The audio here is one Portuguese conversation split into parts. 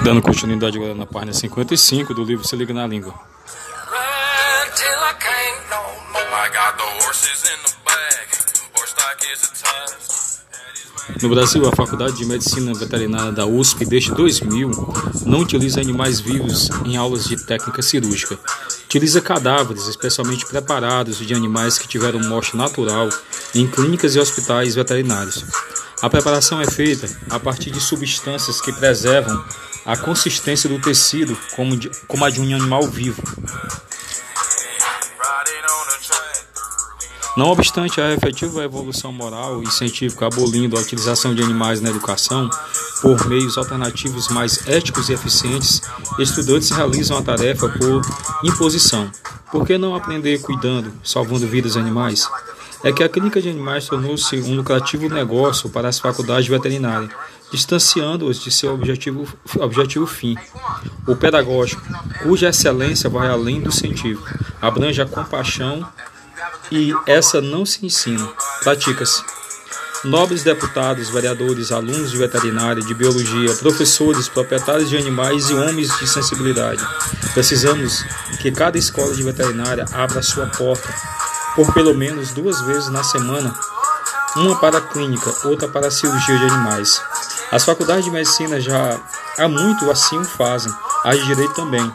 Dando continuidade agora na página 55 do livro Se Liga na Língua. No Brasil, a Faculdade de Medicina Veterinária da USP, desde 2000, não utiliza animais vivos em aulas de técnica cirúrgica. Utiliza cadáveres especialmente preparados de animais que tiveram morte natural em clínicas e hospitais veterinários. A preparação é feita a partir de substâncias que preservam a consistência do tecido como, de, como a de um animal vivo. Não obstante a efetiva evolução moral e científica abolindo a utilização de animais na educação por meios alternativos mais éticos e eficientes, estudantes realizam a tarefa por imposição. Por que não aprender cuidando, salvando vidas animais? É que a clínica de animais tornou-se um lucrativo negócio para as faculdades veterinárias, distanciando-os de seu objetivo, objetivo fim, o pedagógico, cuja excelência vai além do científico, abrange a compaixão e essa não se ensina, pratica-se. Nobres deputados, vereadores, alunos de veterinária, de biologia, professores, proprietários de animais e homens de sensibilidade, precisamos que cada escola de veterinária abra sua porta por pelo menos duas vezes na semana, uma para a clínica, outra para a cirurgia de animais. As faculdades de medicina já há muito assim o fazem, as de direito também.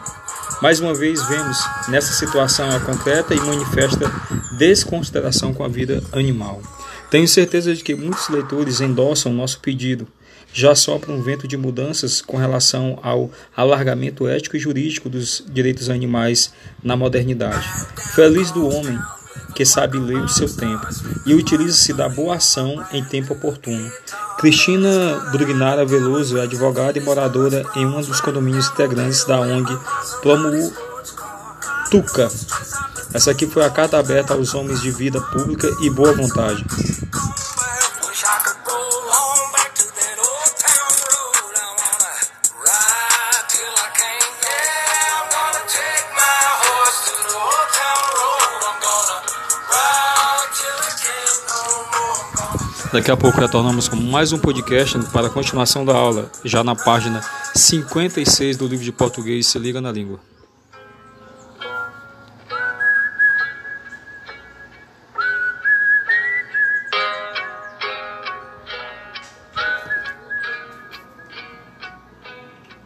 Mais uma vez vemos nessa situação a concreta e manifesta desconsideração com a vida animal. Tenho certeza de que muitos leitores endossam nosso pedido. Já sopra um vento de mudanças com relação ao alargamento ético e jurídico dos direitos animais na modernidade. Feliz do homem que sabe ler o seu tempo e utiliza-se da boa ação em tempo oportuno. Cristina Brugnara Veloso é advogada e moradora em um dos condomínios integrantes da ONG Promu Tuca. Essa aqui foi a carta aberta aos homens de vida pública e boa vontade. Daqui a pouco retornamos com mais um podcast para a continuação da aula, já na página 56 do livro de português Se Liga na Língua.